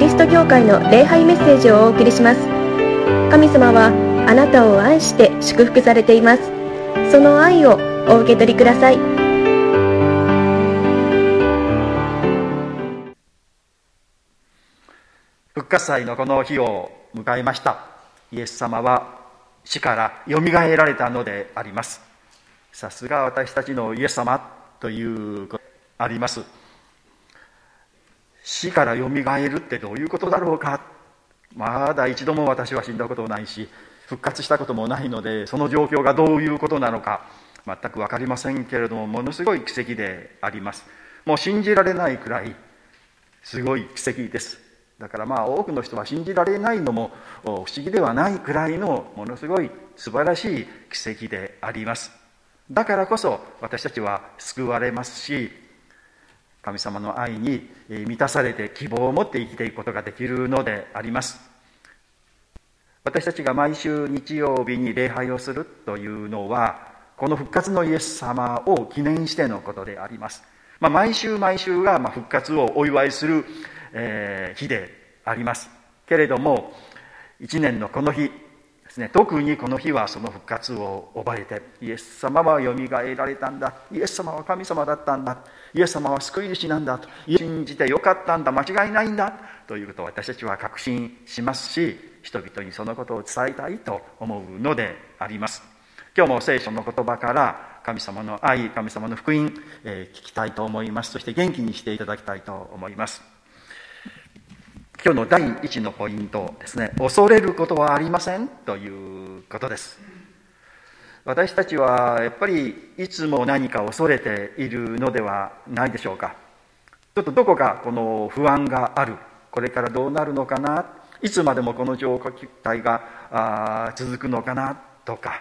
リスト教会の礼拝メッセージをお送りします。神様はあなたを愛して祝福されています。その愛をお受け取りください。復活祭のこの日を迎えました。イエス様は死からよみがえられたのであります。さすが私たちのイエス様ということあります。死からよみがえるってどういうことだろうか。まだ一度も私は死んだことないし復活したこともないのでその状況がどういうことなのか全く分かりませんけれどもものすごい奇跡であります。もう信じられないくらいすごい奇跡です。だからまあ多くの人は信じられないのも不思議ではないくらいのものすごい素晴らしい奇跡であります。だからこそ私たちは救われますし神様の愛に満たされて希望を持って生きていくことができるのであります。私たちが毎週日曜日に礼拝をするというのはこの復活のイエス様を記念してのことであります、まあ、毎週毎週が復活をお祝いする、え日であります。けれども一年のこの日ですね、特にこの日はその復活を覚えてイエス様はよみがえられたんだ。イエス様は神様だったんだ。イエス様は救い主なんだと。信じてよかったんだ。間違いないんだ。ということを私たちは確信しますし人々にそのことを伝えたいと思うのであります。今日も聖書の言葉から神様の愛神様の福音、えー、聞きたいと思います。そして元気にしていただきたいと思います。今日の第一のポイントですね。恐れることはありませんということです。私たちはやっぱりいつも何か恐れているのではないでしょうか。ちょっとどこかこの不安がある。これからどうなるのかな。いつまでもこの状態が続くのかな。とか、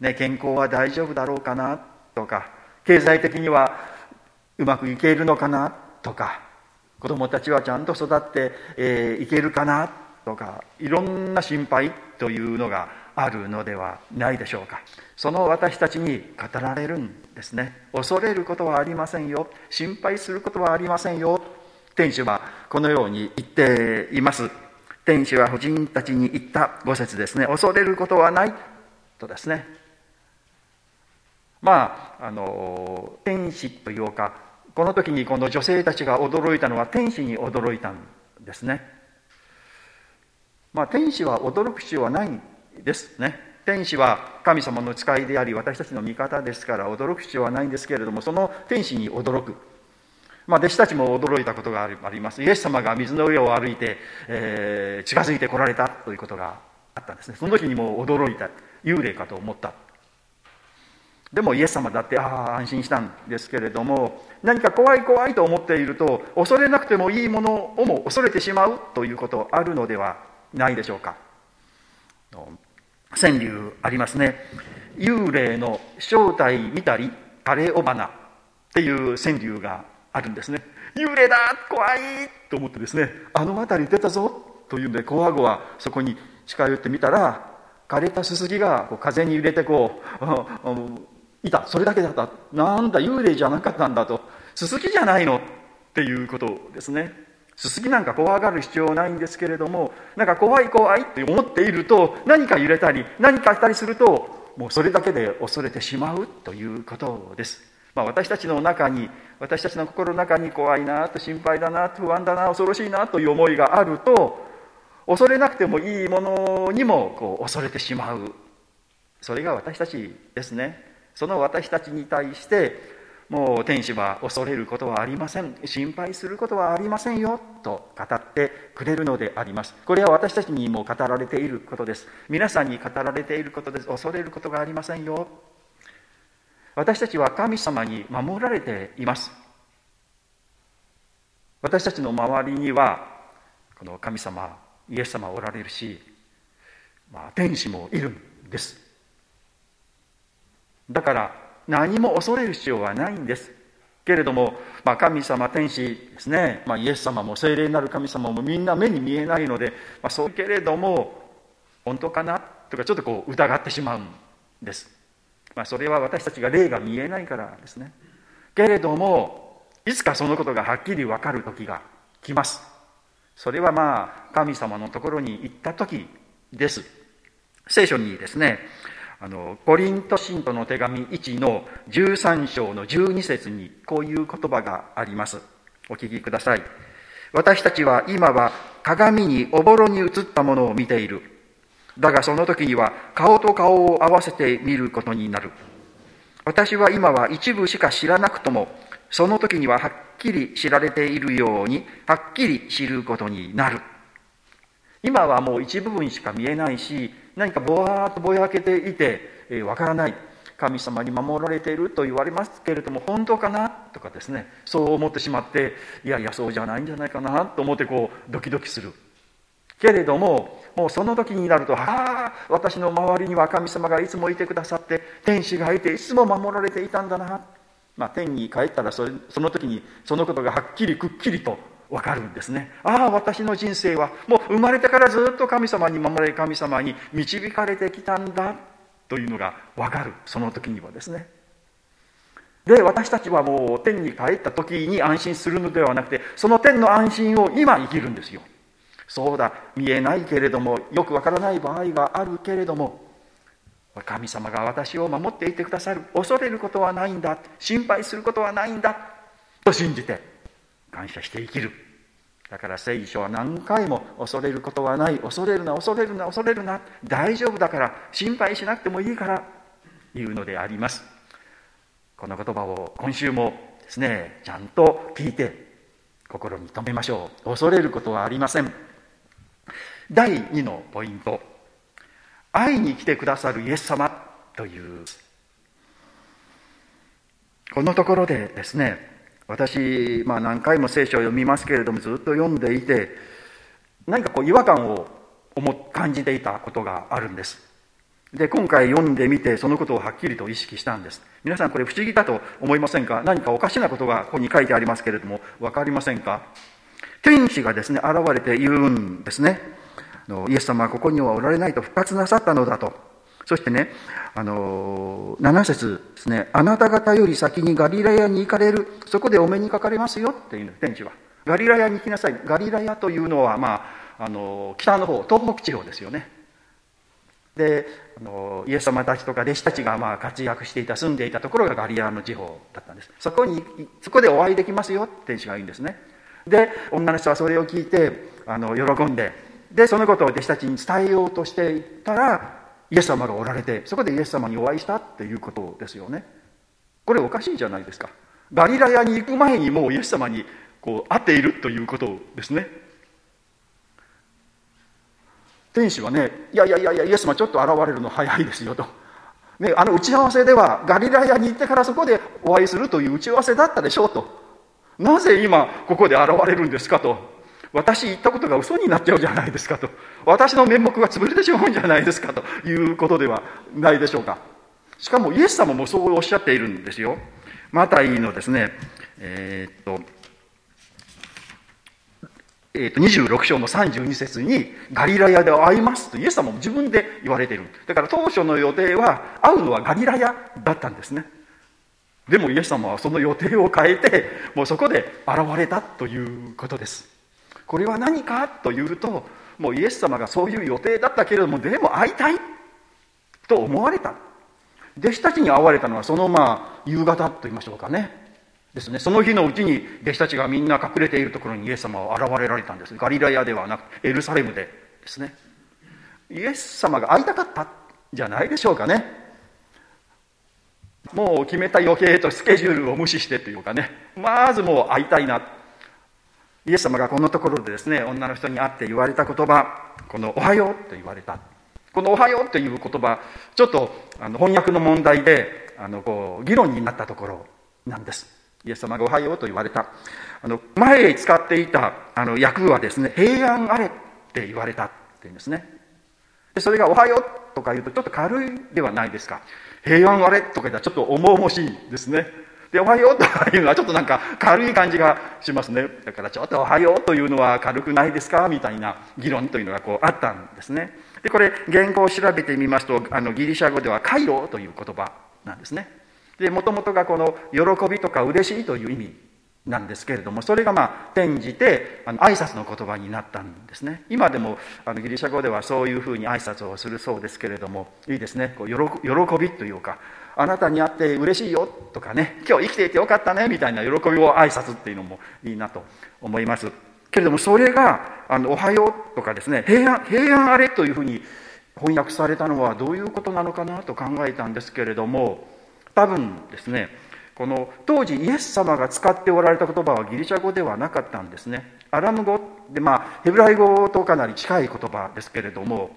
ね、健康は大丈夫だろうかな。とか。経済的にはうまくいけるのかな。とか。子供たちはちゃんと育って、えー、いけるかなとかいろんな心配というのがあるのではないでしょうか。その私たちに語られるんですね。恐れることはありませんよ。心配することはありませんよ。天使はこのように言っています。天使は婦人たちに言った五節ですね。恐れることはないとですね。まああの天使というかこの時にこの女性たちが驚いたのは天使に驚いたんですね。まあ天使は驚く必要はないんですね。天使は神様の使いであり私たちの味方ですから驚く必要はないんですけれどもその天使に驚く。まあ、弟子たちも驚いたことがあります。イエス様が水の上を歩いて、えー、近づいてこられたということがあったんですね。その時にも驚いた幽霊かと思った。でもイエス様だってああ安心したんですけれども何か怖い怖いと思っていると恐れなくてもいいものをも恐れてしまうということあるのではないでしょうか。川柳ありますね。幽霊の正体見たり枯れ尾花っていう川柳があるんですね。幽霊だ怖いと思ってですねあの辺り出たぞというんでこわごわそこに近寄ってみたら枯れたすすぎがこう風に揺れてこう いた。それだけだった。なんだ幽霊じゃなかったんだと。すすきじゃないのっていうことですね。すすきなんか怖がる必要ないんですけれどもなんか怖い怖いって思っていると何か揺れたり何かしたりするともうそれだけで恐れてしまうということです、まあ、私たちの中に私たちの心の中に怖いなと心配だな不安だな恐ろしいなという思いがあると恐れなくてもいいものにもこう恐れてしまう。それが私たちですね。その私たちに対してもう天使は恐れることはありません。心配することはありませんよと語ってくれるのであります。これは私たちにも語られていることです。皆さんに語られていることです。恐れることがありませんよ。私たちは神様に守られています。私たちの周りにはこの神様イエス様おられるし、まあ、天使もいるんです。だから何も恐れる必要はないんです。けれども、まあ、神様天使ですね、まあ、イエス様も聖霊なる神様もみんな目に見えないので、まあ、そうけれども本当かな？とかちょっとこう疑ってしまうんです、まあ、それは私たちが霊が見えないからですね。けれどもいつかそのことがはっきり分かる時が来ます。それはまあ神様のところに行った時です。聖書にですねあのコリント信徒の手紙1の13章の12節にこういう言葉があります。お聞きください。私たちは今は鏡におぼろに映ったものを見ている。だがその時には顔と顔を合わせて見ることになる。私は今は一部しか知らなくともその時にははっきり知られているようにはっきり知ることになる。今はもう一部分しか見えないし何かぼわーっとぼやけていてわ、えー、からない。神様に守られていると言われますけれども本当かなとかですね。そう思ってしまっていやいやそうじゃないんじゃないかなと思ってこうドキドキする。けれどももうその時になるとああ私の周りには神様がいつもいてくださって天使がいていつも守られていたんだな、まあ、天に帰ったらそれその時にそのことがはっきりくっきりと分かるんですね。ああ私の人生はもう生まれてからずっと神様に守られ神様に導かれてきたんだというのが分かるその時にはですね。で私たちはもう天に帰った時に安心するのではなくてその天の安心を今生きるんですよ。そうだ見えないけれどもよくわからない場合があるけれども神様が私を守っていてくださる。恐れることはないんだ。心配することはないんだ。と信じて感謝して生きる。だから聖書は何回も恐れることはない。恐れるな恐れるな恐れるな。大丈夫だから心配しなくてもいいから言うのであります。この言葉を今週もですねちゃんと聞いて心に留めましょう。恐れることはありません。第2のポイント。会いに来てくださるイエス様。という。このところでですね私、まあ、何回も聖書を読みますけれどもずっと読んでいて何かこう違和感を感じていたことがあるんです。で今回読んでみてそのことをはっきりと意識したんです。皆さんこれ不思議だと思いませんか？何かおかしなことがここに書いてありますけれども分かりませんか？天使がですね現れて言うんですね。イエス様はここにはおられないと復活なさったのだと。そしてねあの7節ですね。あなた方より先にガリラヤに行かれる。そこでお目にかかれますよっていうの天使は。ガリラヤに行きなさい。ガリラヤというのは、まあ、あの北の方東北地方ですよね。であのイエス様たちとか弟子たちがまあ活躍していた住んでいたところがガリラの地方だったんです。そこにそこでお会いできますよって天使が言うんですね。で女の人はそれを聞いてあの喜んで。でそのことを弟子たちに伝えようとしていったらイエス様がおられてそこでイエス様にお会いしたっていうことですよね。これおかしいじゃないですか。ガリラヤに行く前にもうイエス様にこう会っているということですね。天使はねいやいやいやいやイエス様ちょっと現れるの早いですよと、ね、あの打ち合わせではガリラヤに行ってからそこでお会いするという打ち合わせだったでしょうと。なぜ今ここで現れるんですかと。私言ったことが嘘になっちゃうじゃないですかと。私の面目が潰れてしまうんじゃないですかということではないでしょうか。しかもイエス様もそうおっしゃっているんですよ。マタイのですねえー、っとえー、と26章の32節にガリラヤで会いますとイエス様も自分で言われている。だから当初の予定は会うのはガリラヤだったんですね。でもイエス様はその予定を変えてもうそこで現れたということです。これは何かというともうイエス様がそういう予定だったけれどもでも会いたいと思われた。弟子たちに会われたのはそのまあ夕方と言いましょうかね。ですね。その日のうちに弟子たちがみんな隠れているところにイエス様は現れられたんです。ガリラヤではなくエルサレムでですね。イエス様が会いたかったじゃないでしょうかね。もう決めた余計とスケジュールを無視してというかね。まずもう会いたいな。イエス様がこのところでですね女の人に会って言われた言葉この「おはよう」と言われた。この「おはよう」という言葉ちょっとあの翻訳の問題であのこう議論になったところなんです。イエス様が「おはよう」と言われた。あの前使っていたあの訳はですね「平安あれ」って言われたっていうんですね。でそれが「おはよう」とか言うとちょっと軽いではないですか。平安あれとか言ったらちょっと重々しいですね。で、おはようというのはちょっとなんか軽い感じがしますね。だからちょっとおはようというのは軽くないですかみたいな議論というのがこうあったんですね。で、これ原稿を調べてみますと、あのギリシャ語ではカイロという言葉なんですね。で、もともとがこの喜びとか嬉しいという意味なんですけれどもそれがまあ転じてあの挨拶の言葉になったんですね今でもあのギリシャ語ではそういうふうに挨拶をするそうですけれどもいいですねこう喜びというかあなたに会って嬉しいよとかね今日生きていてよかったねみたいな喜びを挨拶っていうのもいいなと思います。けれどもそれがあのおはようとかですね平安平安あれというふうに翻訳されたのはどういうことなのかなと考えたんですけれども多分ですねこの当時イエス様が使っておられた言葉はギリシャ語ではなかったんですね。アラム語でまあヘブライ語とかなり近い言葉ですけれども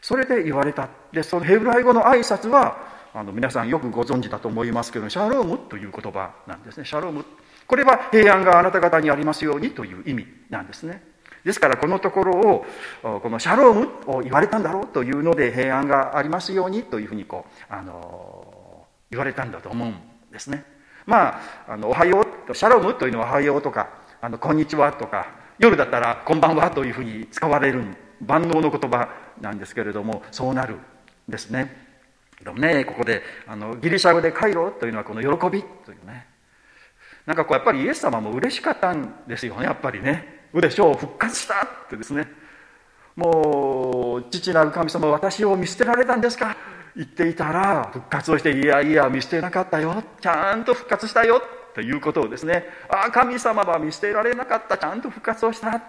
それで言われた。でそのヘブライ語の挨拶はあの皆さんよくご存知だと思いますけどシャロームという言葉なんですね。シャローム。これは平安があなた方にありますようにという意味なんですね。ですからこのところをこのシャロームを言われたんだろうというので平安がありますようにというふうにこうあの言われたんだと思うんですね。まああのおはようとシャロームというのはおはようとかあのこんにちはとか夜だったらこんばんはというふうに使われる万能の言葉なんですけれどもそうなるんですね。でもねここであのギリシャ語で「カイロ」というのはこの喜びというね。なんかこうやっぱりイエス様も嬉しかったんですよねやっぱりね。うでしょう復活したってですね。もう父なる神様私を見捨てられたんですか？言っていたら復活をしていやいや見捨てなかったよ。ちゃんと復活したよということをですね。ああ神様は見捨てられなかった。ちゃんと復活をした。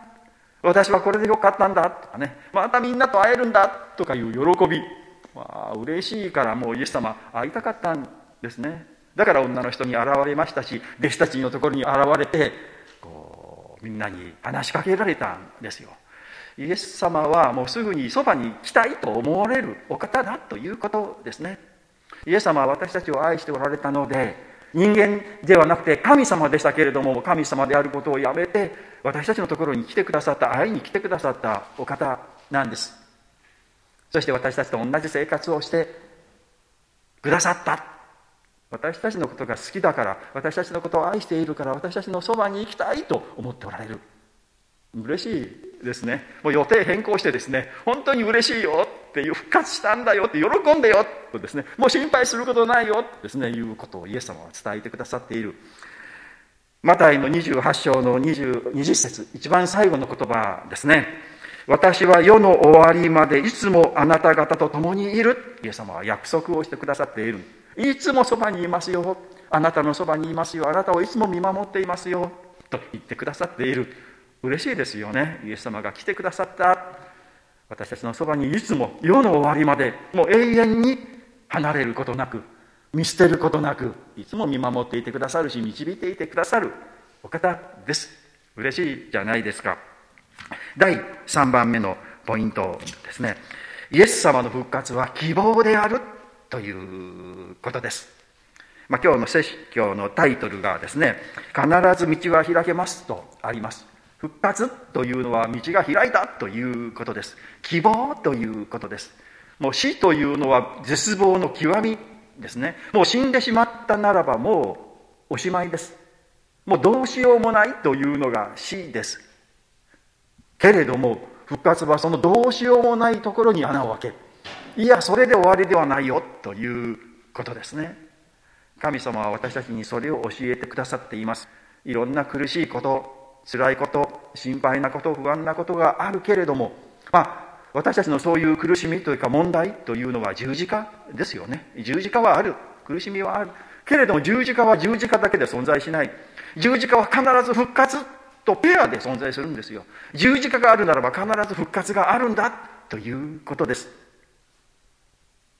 私はこれでよかったんだ。とかね。またみんなと会えるんだ。とかいう喜び。まあ嬉しいからもうイエス様会いたかったんですね。だから女の人に現れましたし弟子たちのところに現れてこうみんなに話しかけられたんですよ。イエス様はもうすぐにそばに来たいと思われるお方だということですね。イエス様は私たちを愛しておられたので人間ではなくて神様でしたけれども神様であることをやめて私たちのところに来てくださった会いに来てくださったお方なんです。そして私たちと同じ生活をしてくださった。私たちのことが好きだから私たちのことを愛しているから私たちのそばに行きたいと思っておられる。嬉しいですね。もう予定変更してですね本当に嬉しいよっていう復活したんだよって喜んでよとですね。もう心配することないよですねいうことをイエス様は伝えてくださっている。マタイの28章の20 20節一番最後の言葉ですね。私は世の終わりまでいつもあなた方と共にいる。イエス様は約束をしてくださっている。いつもそばにいますよ。あなたのそばにいますよ。あなたをいつも見守っていますよ。と言ってくださっている。嬉しいですよね。イエス様が来てくださった。私たちのそばにいつも世の終わりまでもう永遠に離れることなく見捨てることなくいつも見守っていてくださるし導いていてくださるお方です。嬉しいじゃないですか。第3番目のポイントですね。イエス様の復活は希望であるということです、まあ、今日の説教のタイトルがですね「必ず道は開けます」とあります。復活というのは道が開いたということです。希望ということです。もう死というのは絶望の極みですね。もう死んでしまったならばもうおしまいです。もうどうしようもないというのが死です。けれども復活はそのどうしようもないところに穴を開けるいやそれで終わりではないよということですね。神様は私たちにそれを教えてくださっています。いろんな苦しいこと辛いこと心配なこと不安なことがあるけれどもまあ私たちのそういう苦しみというか問題というのは十字架ですよね。十字架はある。苦しみはある。けれども十字架は十字架だけで存在しない。十字架は必ず復活とペアで存在するんですよ。十字架があるならば必ず復活があるんだということです。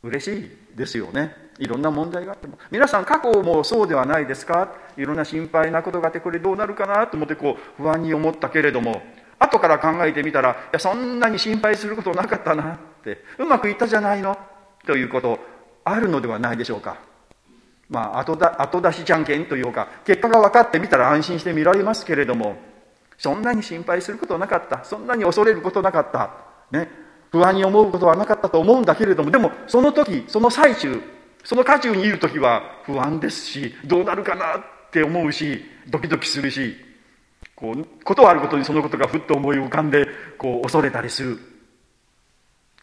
嬉しいですよね。いろんな問題があっても。皆さん過去もそうではないですか？いろんな心配なことがあってこれどうなるかなと思ってこう不安に思ったけれども。後から考えてみたらいやそんなに心配することなかったなって。うまくいったじゃないの？ということあるのではないでしょうか。まあ後だ後出しじゃんけんというか結果が分かってみたら安心して見られますけれども。そんなに心配することなかった。そんなに恐れることなかった。ね。不安に思うことはなかったと思うんだけれどもでもその時その最中その渦中にいる時は不安ですしどうなるかなって思うしドキドキするしこうことあることにそのことがふっと思い浮かんでこう恐れたりする。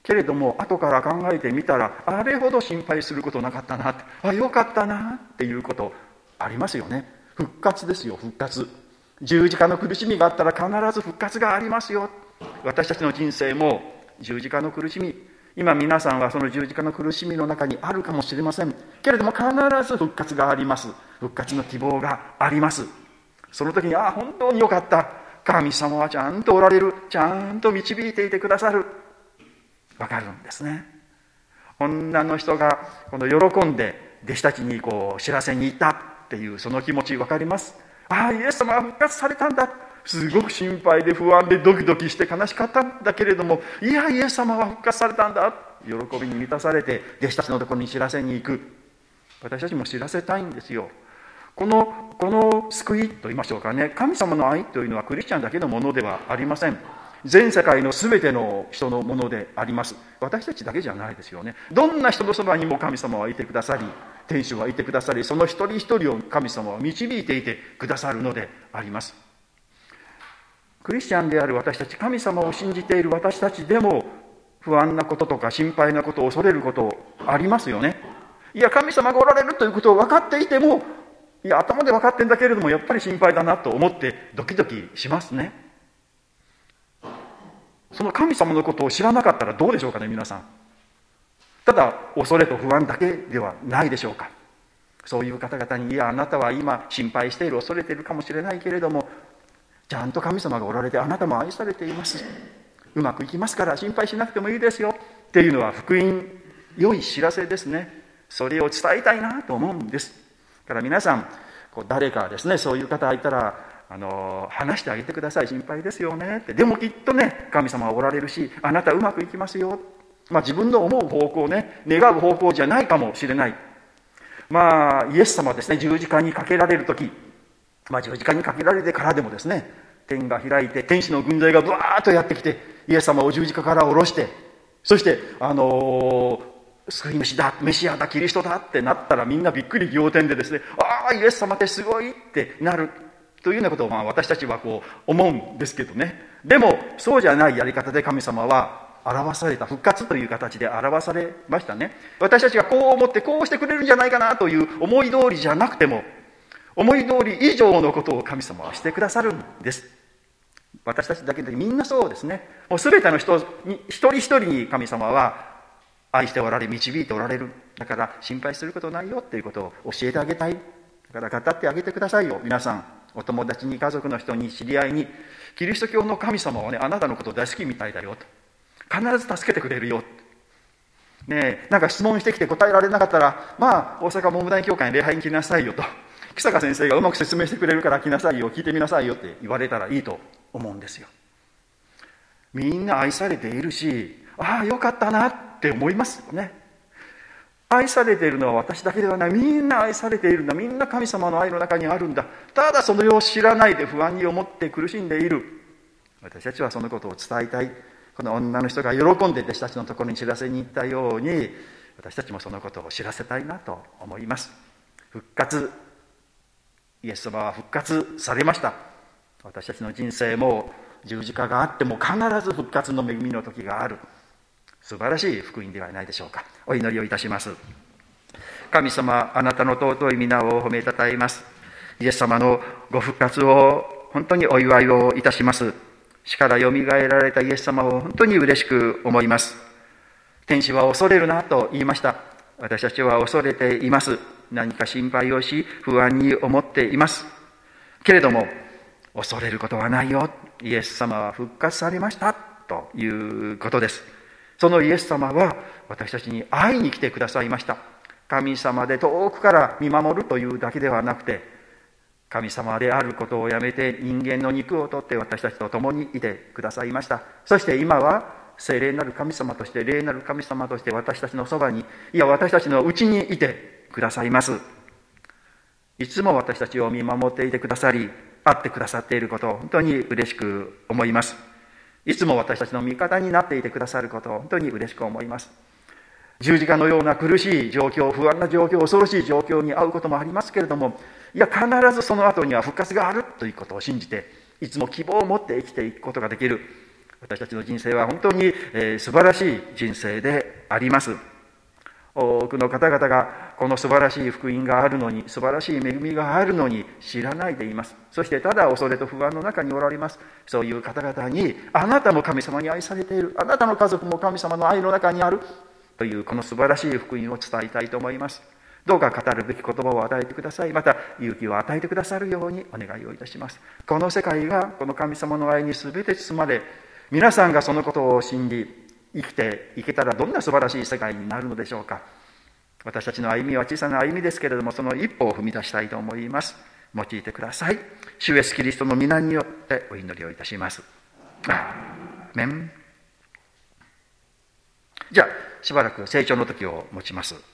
けれども後から考えてみたらあれほど心配することなかったなあよかったなっていうことありますよね。復活ですよ復活。十字架の苦しみがあったら必ず復活がありますよ。私たちの人生も十字架の苦しみ。今皆さんはその十字架の苦しみの中にあるかもしれません。けれども必ず復活があります。復活の希望があります。その時にああ本当によかった。神様はちゃんとおられる。ちゃんと導いていてくださる。わかるんですね。女の人がこの喜んで弟子たちにこう知らせに行ったっていうその気持ち分かります。ああイエス様は復活されたんだ。すごく心配で不安でドキドキして悲しかったんだけれどもいやイエス様は復活されたんだ。喜びに満たされて弟子たちのところに知らせに行く。私たちも知らせたいんですよ。このこの救いと言いましょうかね。神様の愛というのはクリスチャンだけのものではありません。全世界の全ての人のものであります。私たちだけじゃないですよね。どんな人のそばにも神様はいてくださり天使はいてくださりその一人一人を神様は導いていてくださるのであります。クリスチャンである私たち神様を信じている私たちでも不安なこととか心配なことを恐れることありますよね。いや神様がおられるということを分かっていてもいや頭で分かってんだけれどもやっぱり心配だなと思ってドキドキしますね。その神様のことを知らなかったらどうでしょうかね皆さん。ただ恐れと不安だけではないでしょうか。そういう方々にいやあなたは今心配している恐れているかもしれないけれどもちゃんと神様がおられてあなたも愛されています。うまくいきますから心配しなくてもいいですよ。っていうのは福音良い知らせですね。それを伝えたいなと思うんです。だから皆さんこう誰かですねそういう方がいたらあの話してあげてください。心配ですよね。って。でもきっとね神様はおられるしあなたうまくいきますよ。まあ自分の思う方向ね願う方向じゃないかもしれない。まあイエス様ですね十字架にかけられる時。まあ、十字架にかけられてからでもですね天が開いて天使の軍隊がブワーッとやってきてイエス様を十字架から下ろしてそしてあのー、救い主だメシアだキリストだってなったらみんなびっくり仰天でですねああイエス様ってすごいってなる。というようなことをまあ私たちはこう思うんですけどね。でもそうじゃないやり方で神様は表された復活という形で表されましたね。私たちがこう思ってこうしてくれるんじゃないかなという思い通りじゃなくても思い通り以上のことを神様はしてくださるんです。私たちだけでみんなそうですね。もう全ての人に一人一人に神様は愛しておられ導いておられる。だから心配することないよっていうことを教えてあげたい。だから語ってあげてくださいよ。皆さんお友達に家族の人に知り合いにキリスト教の神様はねあなたのこと大好きみたいだよと。必ず助けてくれるよ。ねなんか質問してきて答えられなかったらまあ大阪文部大協会に礼拝に来なさいよと。木坂先生がうまく説明してくれるから来なさいよ聞いてみなさいよって言われたらいいと思うんですよ。みんな愛されているしああよかったなって思いますよね。愛されているのは私だけではない。みんな愛されているんだ。みんな神様の愛の中にあるんだ。ただそれを知らないで不安に思って苦しんでいる。私たちはそのことを伝えたい。この女の人が喜んで弟子たちのところに知らせに行ったように私たちもそのことを知らせたいなと思います。復活イエス様は復活されました。私たちの人生も十字架があっても必ず復活の恵みの時がある。素晴らしい福音ではないでしょうか。お祈りをいたします。神様あなたの尊い皆を褒めたたえます。イエス様のご復活を本当にお祝いをいたします。死からよみがえられたイエス様を本当に嬉しく思います。天使は恐れるなと言いました。私たちは恐れています。何か心配をし不安に思っています。けれども恐れることはないよ。イエス様は復活されましたということです。そのイエス様は私たちに会いに来てくださいました。神様で遠くから見守るというだけではなくて神様であることをやめて人間の肉を取って私たちと共にいてくださいました。そして今は聖霊なる神様として霊なる神様として私たちのそばにいや私たちのうちにいてくださいます。いつも私たちを見守っていてくださり会ってくださっていることを本当に嬉しく思います。いつも私たちの味方になっていてくださることを本当に嬉しく思います。十字架のような苦しい状況不安な状況恐ろしい状況に遭うこともありますけれどもいや必ずその後には復活があるということを信じていつも希望を持って生きていくことができる。私たちの人生は本当に、えー、素晴らしい人生であります。多くの方々がこの素晴らしい福音があるのに素晴らしい恵みがあるのに知らないでいます。そしてただ恐れと不安の中におられます。そういう方々にあなたも神様に愛されている。あなたの家族も神様の愛の中にある。というこの素晴らしい福音を伝えたいと思います。どうか語るべき言葉を与えてください。また勇気を与えてくださるようにお願いをいたします。この世界がこの神様の愛に全て包まれ皆さんがそのことを信じ生きていけたらどんな素晴らしい世界になるのでしょうか。私たちの歩みは小さな歩みですけれどもその一歩を踏み出したいと思います。用いてください。主イエスキリストの皆によってお祈りをいたします。メン。じゃあしばらく成長の時を持ちます。